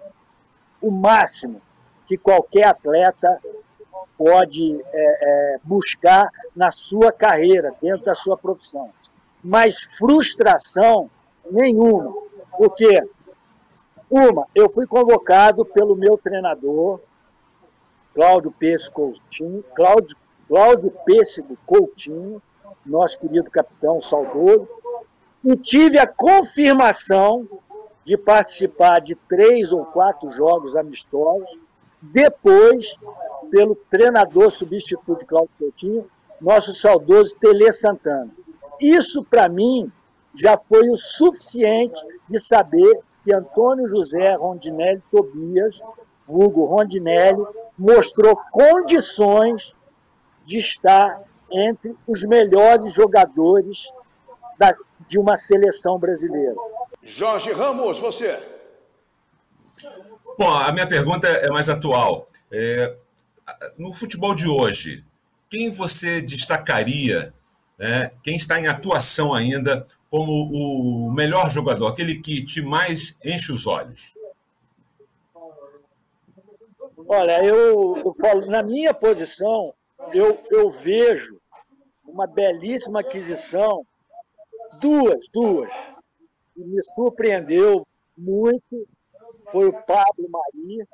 o máximo que qualquer atleta pode é, é, buscar na sua carreira, dentro da sua profissão. Mas frustração nenhuma. Porque, uma, eu fui convocado pelo meu treinador, Cláudio Pesco Cláudio Cláudio Pêssego Coutinho, nosso querido capitão saudoso, e tive a confirmação de participar de três ou quatro jogos amistosos, depois pelo treinador substituto Cláudio Coutinho, nosso saudoso Tele Santana. Isso, para mim, já foi o suficiente de saber que Antônio José Rondinelli Tobias, vulgo Rondinelli, mostrou condições de estar entre os melhores jogadores da, de uma seleção brasileira. Jorge Ramos, você. Bom, a minha pergunta é mais atual. É, no futebol de hoje, quem você destacaria, né, quem está em atuação ainda, como o melhor jogador, aquele que te mais enche os olhos? Olha, eu, eu falo, na minha posição, eu, eu vejo uma belíssima aquisição, duas, duas, que me surpreendeu muito, foi o Pablo Mari,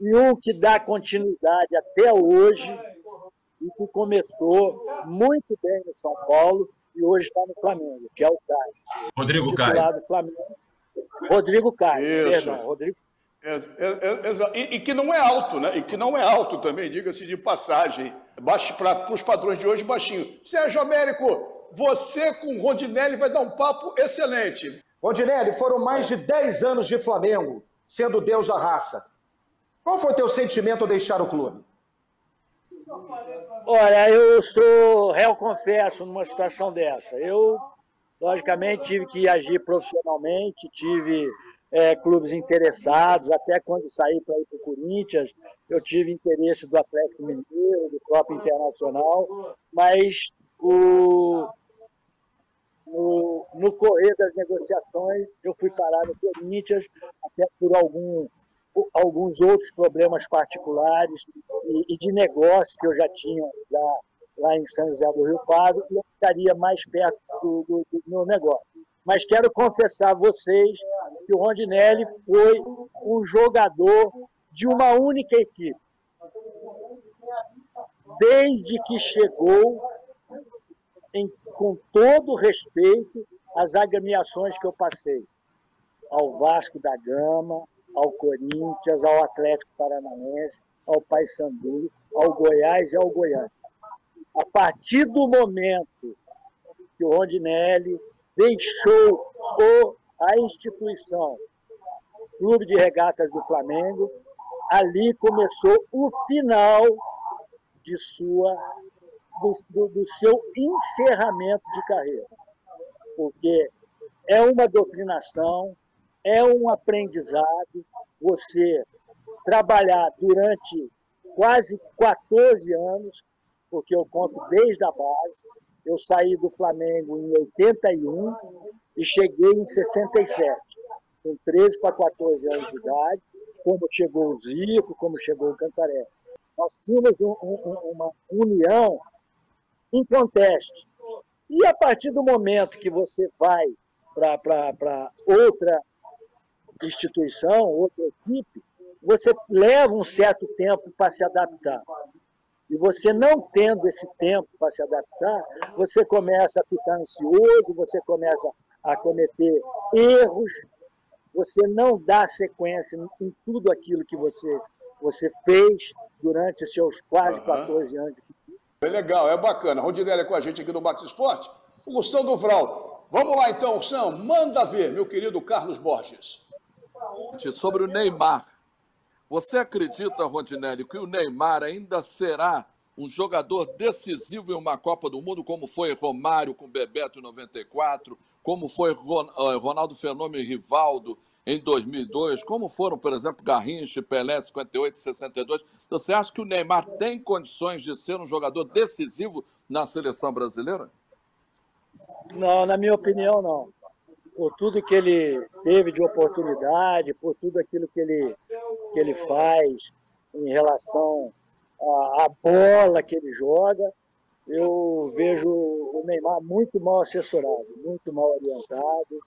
e um que dá continuidade até hoje, e que começou muito bem no São Paulo e hoje está no Flamengo, que é o Caio. Rodrigo Caio. Rodrigo Caio, perdão, Rodrigo é, é, é, e, e, que não é alto, né? E que não é alto também, diga-se de passagem. Baixo para os padrões de hoje, baixinho. Sérgio Américo, você com Rondinelli vai dar um papo excelente. Rondinelli, foram mais de 10 anos de Flamengo, sendo Deus da raça. Qual foi o teu sentimento ao deixar o clube? Olha, eu sou réu confesso numa situação dessa. Eu, logicamente, tive que agir profissionalmente, tive é, clubes interessados, até quando saí para ir para o Corinthians, eu tive interesse do Atlético Mineiro, do próprio Internacional, mas o, no, no correr das negociações eu fui parar no Corinthians, até por algum, alguns outros problemas particulares e, e de negócio que eu já tinha lá, lá em São José do Rio Pardo, e eu estaria mais perto do, do, do meu negócio. Mas quero confessar a vocês que o Rondinelli foi um jogador de uma única equipe. Desde que chegou, em, com todo respeito, às agremiações que eu passei, ao Vasco da Gama, ao Corinthians, ao Atlético Paranaense, ao Paysandu, ao Goiás e ao Goiânia. A partir do momento que o Rondinelli deixou o a instituição Clube de Regatas do Flamengo, ali começou o final de sua, do, do, do seu encerramento de carreira. Porque é uma doutrinação, é um aprendizado, você trabalhar durante quase 14 anos, porque eu conto desde a base, eu saí do Flamengo em 81 e cheguei em 67, com 13 para 14 anos de idade, como chegou o Zico, como chegou o Cantaré. Nós tínhamos um, um, uma união em conteste. E a partir do momento que você vai para outra instituição, outra equipe, você leva um certo tempo para se adaptar. E você não tendo esse tempo para se adaptar, você começa a ficar ansioso, você começa a cometer erros, você não dá sequência em tudo aquilo que você, você fez durante os seus quase uhum. 14 anos. É legal, é bacana. Rondinelli é com a gente aqui no Max Esporte. O Gustavo do Vral. Vamos lá então, Sam, manda ver, meu querido Carlos Borges. Sobre o Neymar. Você acredita, Rondinelli, que o Neymar ainda será um jogador decisivo em uma Copa do Mundo, como foi Romário com Bebeto em 94, como foi eh, Ronaldo Fenômeno e Rivaldo em 2002, como foram, por exemplo, Garrincha, Pelé 58 e 62. Você acha que o Neymar tem condições de ser um jogador decisivo na seleção brasileira? Não, na minha opinião, não. Por tudo que ele teve de oportunidade, por tudo aquilo que ele, que ele faz em relação à, à bola que ele joga, eu vejo o Neymar muito mal assessorado, muito mal orientado.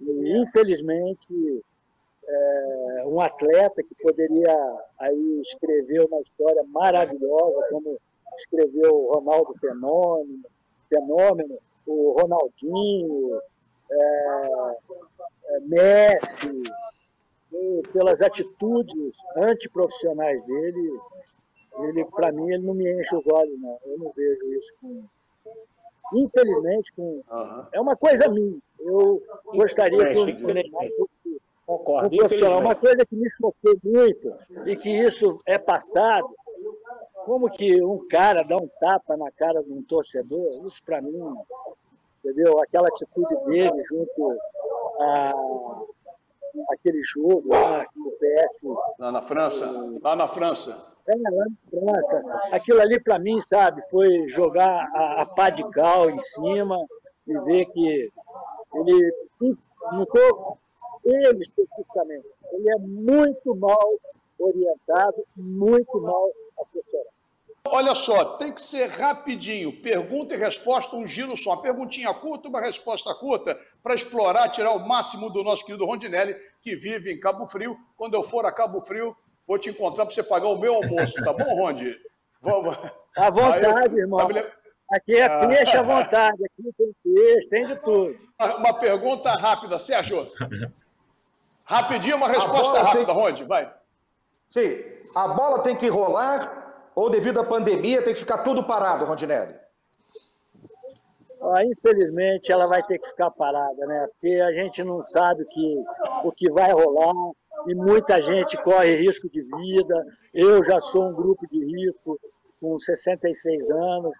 E, infelizmente, é, um atleta que poderia aí escrever uma história maravilhosa, como escreveu o Ronaldo Fenômeno, Fenômeno o Ronaldinho, é, é, Messi, pelas atitudes antiprofissionais dele, ele, para mim, ele não me enche os olhos, não. Eu não vejo isso com. Infelizmente, com. Uhum. É uma coisa minha. Eu gostaria que o Concordo. um profissional. Uma coisa que me chocou muito e que isso é passado. Como que um cara dá um tapa na cara de um torcedor, isso para mim, entendeu? Aquela atitude dele junto a aquele jogo lá, o PS. Lá na França? Lá na França. É, lá França. Aquilo ali, para mim, sabe, foi jogar a, a pá de cal em cima e ver que ele. Não. Ele especificamente. Ele é muito mal orientado, muito mal assessorado. Olha só, tem que ser rapidinho. Pergunta e resposta, um giro só. Perguntinha curta, uma resposta curta, para explorar, tirar o máximo do nosso querido Rondinelli, que vive em Cabo Frio. Quando eu for a Cabo Frio, vou te encontrar para você pagar o meu almoço, tá bom, Rondi? Vamos. À vontade, irmão. Aqui é ah. peixe à vontade, aqui tem peixe, tem de tudo. Uma pergunta rápida, Sérgio. Rapidinho, uma resposta rápida, tem... Rondi, vai. Sim, a bola tem que rolar ou devido à pandemia tem que ficar tudo parado, Rondinelli? Ah, infelizmente ela vai ter que ficar parada, né? Porque a gente não sabe o que, o que vai rolar e muita gente corre risco de vida. Eu já sou um grupo de risco com 66 anos.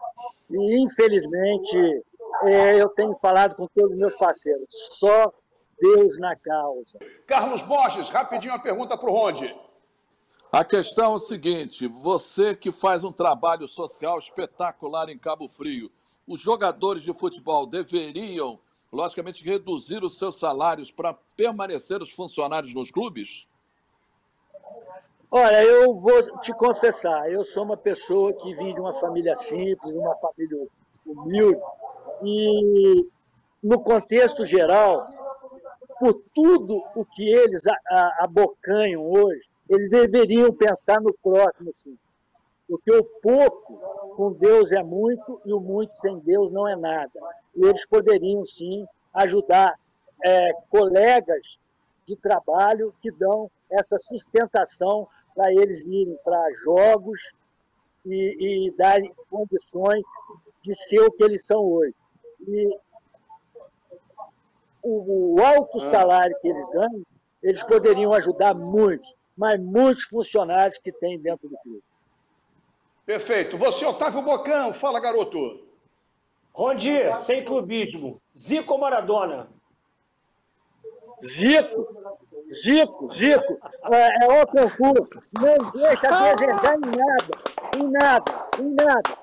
E, infelizmente, é, eu tenho falado com todos os meus parceiros, só Deus na causa. Carlos Borges, rapidinho a pergunta para o Ronde. A questão é o seguinte: você que faz um trabalho social espetacular em Cabo Frio, os jogadores de futebol deveriam, logicamente, reduzir os seus salários para permanecer os funcionários nos clubes? Olha, eu vou te confessar, eu sou uma pessoa que vim de uma família simples, uma família humilde, e no contexto geral, por tudo o que eles abocanham hoje, eles deveriam pensar no próximo, sim. Porque o pouco com Deus é muito e o muito sem Deus não é nada. E eles poderiam, sim, ajudar é, colegas de trabalho que dão essa sustentação para eles irem para jogos e, e darem condições de ser o que eles são hoje. E o, o alto salário que eles ganham, eles poderiam ajudar muitos, mas muitos funcionários que tem dentro do clube. Perfeito. Você, Otávio Bocão, fala, garoto. Rondi, sem clubismo. Zico ou Maradona? Zico, Zico, Zico, é, é o concurso. Não deixa desejar em nada, em nada, em nada.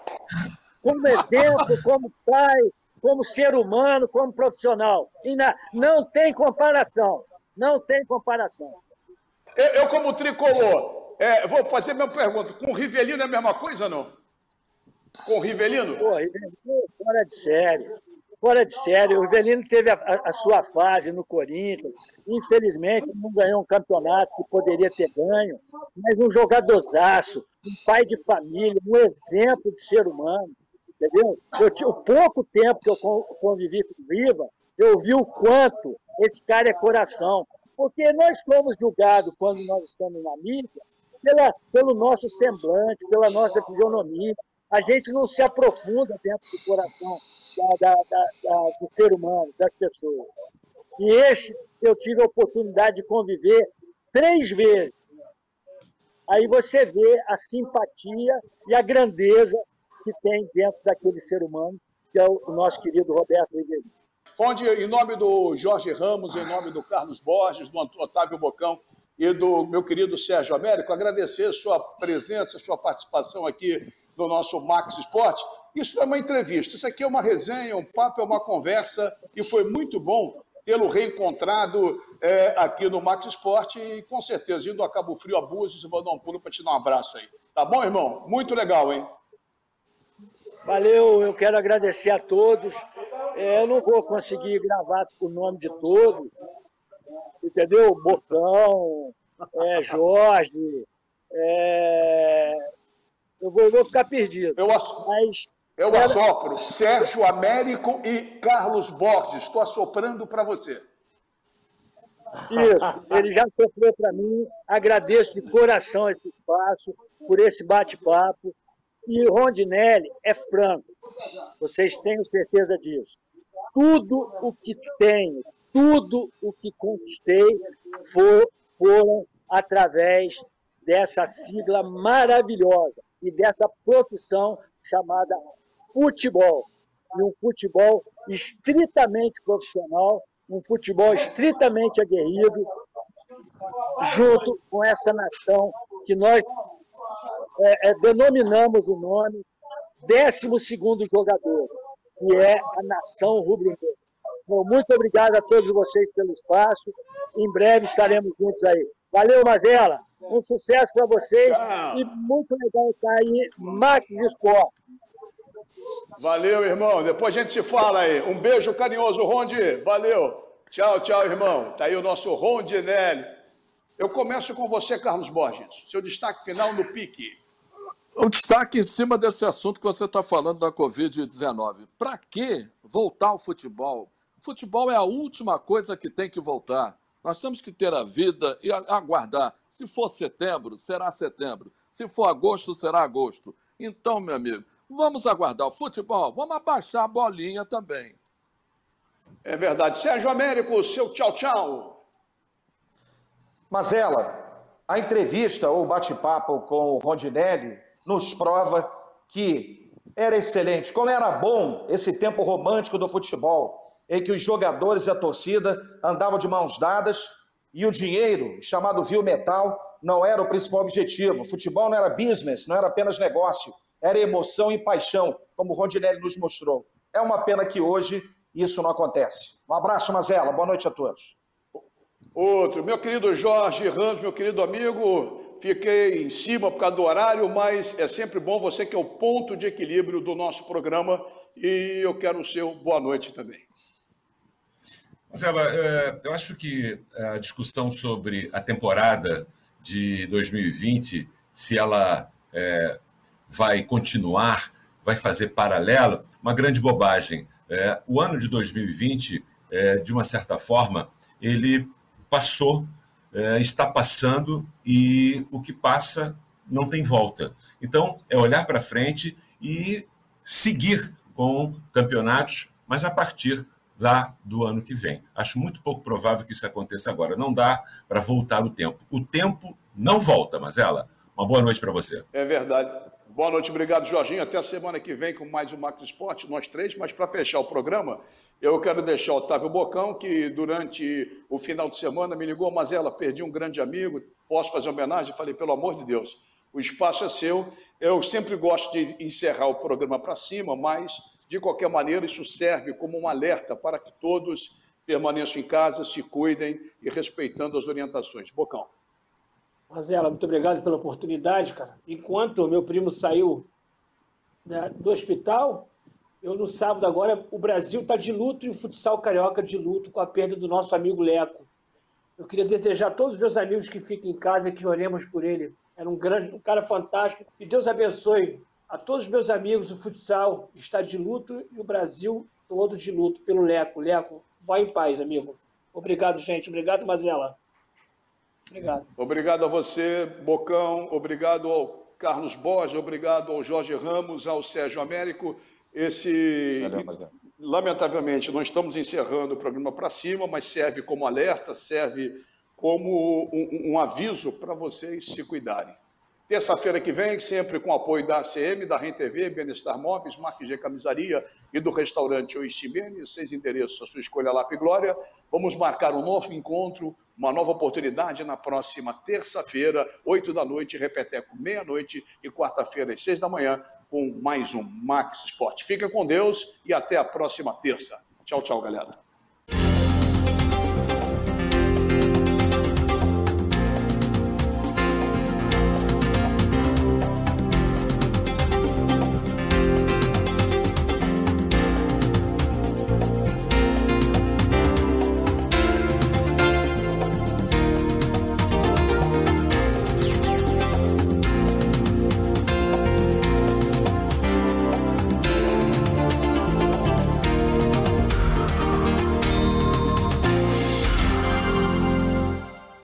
Como exemplo, como pai, como ser humano, como profissional. Na... Não tem comparação. Não tem comparação. Eu, eu como tricolor, é, vou fazer a mesma pergunta. Com o Rivelino é a mesma coisa ou não? Com o Rivelino? Pô, Rivelino, fora de série. Fora de série. O Rivelino teve a, a, sua fase no Corinthians. Infelizmente, não ganhou um campeonato que poderia ter ganho. Mas um jogadorzaço, um pai de família, um exemplo de ser humano entendeu? Eu, o pouco tempo que eu convivi com o Viva, eu vi o quanto esse cara é coração. Porque nós somos julgados, quando nós estamos na mídia, pela, pelo nosso semblante, pela nossa fisionomia. A gente não se aprofunda dentro do coração da, da, da, do ser humano, das pessoas. E esse eu tive a oportunidade de conviver três vezes. Aí você vê a simpatia e a grandeza que tem dentro daquele ser humano, que é o nosso querido Roberto Ribeiro. Onde, em nome do Jorge Ramos, em nome do Carlos Borges, do Otávio Bocão e do meu querido Sérgio Américo, agradecer sua presença, sua participação aqui no nosso Max Esporte. Isso não é uma entrevista, isso aqui é uma resenha, um papo, é uma conversa, e foi muito bom tê-lo reencontrado é, aqui no Max Esporte e com certeza indo a Cabo Frio, a Búzios, eu vou dar um pulo para te dar um abraço aí. Tá bom, irmão? Muito legal, hein? Valeu, eu quero agradecer a todos. É, eu não vou conseguir gravar o nome de todos, entendeu? Bocão, é, Jorge, é... eu, vou, vou, ficar perdido. Eu, mas, eu quero... assopro Sérgio Américo e Carlos Borges. Estou assoprando para você. Isso, ele já sofreu para mim. Agradeço de coração esse espaço, por esse bate-papo. E Rondinelli é franco, vocês tenham certeza disso. Tudo o que tenho, tudo o que conquistei for, foram através dessa sigla maravilhosa e dessa profissão chamada futebol. E um futebol estritamente profissional, um futebol estritamente aguerrido, junto com essa nação que nós é, é, denominamos o nome 12 jogador, que é a nação rubro-negra. Muito obrigado a todos vocês pelo espaço. Em breve estaremos juntos aí. Valeu, Mazela. Um sucesso para vocês Tchau. e muito legal estar aí, Max Sport. Valeu, irmão. Depois a gente se fala aí. Um beijo carinhoso, Rondi. Valeu. Tchau, tchau, irmão. Tá aí o nosso Rondinelli. Eu começo com você, Carlos Borges. Seu destaque final no pique. O destaque em cima desse assunto que você está falando da Covid-19. Para que voltar ao futebol? Futebol é a última coisa que tem que voltar. Nós temos que ter a vida e aguardar. Se for setembro, será setembro. Se for agosto, será agosto. Então, meu amigo, vamos aguardar o futebol, vamos abaixar a bolinha também. É verdade. Sérgio Américo, seu tchau, tchau. Mazela, a entrevista ou bate-papo com o Rondinelli nos prova que era excelente, como era bom esse tempo romântico do futebol, em que os jogadores e a torcida andavam de mãos dadas e o dinheiro, chamado vil metal, não era o principal objetivo. Futebol não era business, não era apenas negócio, era emoção e paixão, como o Rondinelli nos mostrou. É uma pena que hoje isso não acontece. Um abraço, Mazela. Boa noite a todos. Outro, meu querido Jorge Ramos, meu querido amigo, fiquei em cima por causa do horário, mas é sempre bom você que é o ponto de equilíbrio do nosso programa e eu quero o seu boa noite também. Marcela, é, eu acho que a discussão sobre a temporada de 2020, se ela é, vai continuar, vai fazer paralelo, uma grande bobagem. É, o ano de 2020, de uma certa forma, ele passou, é, está passando e o que passa não tem volta. Então, é olhar para frente e seguir com campeonatos, mas a partir lá do ano que vem. Acho muito pouco provável que isso aconteça agora. Não dá para voltar o tempo. O tempo não volta, mas ela. Uma boa noite para você. É verdade. Boa noite, obrigado, Jorginho. Até a semana que vem com mais um Max Esporte, nós três. Mas para fechar o programa, eu quero deixar o Otávio Bocão, que durante o final de semana me ligou, mas ela perdi um grande amigo, posso fazer homenagem? falei, pelo amor de Deus, o espaço é seu. Eu sempre gosto de encerrar o programa para cima, mas, de qualquer maneira, isso serve como um alerta para que todos permaneçam em casa, se cuidem e respeitando as orientações. Bocão. Mazela, muito obrigado pela oportunidade, cara. Enquanto meu primo saiu né, do hospital, eu no sábado agora, o Brasil está de luto e o futsal carioca de luto com a perda do nosso amigo Leco. Eu queria desejar a todos os meus amigos que fiquem em casa que oremos por ele. Era um grande, um cara fantástico. E Deus abençoe a todos os meus amigos. O futsal está de luto e o Brasil todo de luto pelo Leco. Leco, vai em paz, amigo. Obrigado, gente. Obrigado, Mazela. Obrigado. Obrigado a você, Bocão. Obrigado ao Carlos Borges. Obrigado ao Jorge Ramos, ao Sérgio Américo. Esse, lamentavelmente, nós estamos encerrando o programa para cima, mas serve como alerta, serve como um, um aviso para vocês se cuidarem. Terça-feira que vem, sempre com apoio da ACM, da RenTV, Benestar Móveis, Marque G Camisaria e do restaurante Oishimene, seis endereços, a sua escolha Lápis Glória. Vamos marcar um novo encontro, uma nova oportunidade na próxima terça-feira, oito da noite, repeteco meia-noite e quarta-feira às seis da manhã, com mais um Max Sport. Fica com Deus e até a próxima terça. Tchau, tchau, galera.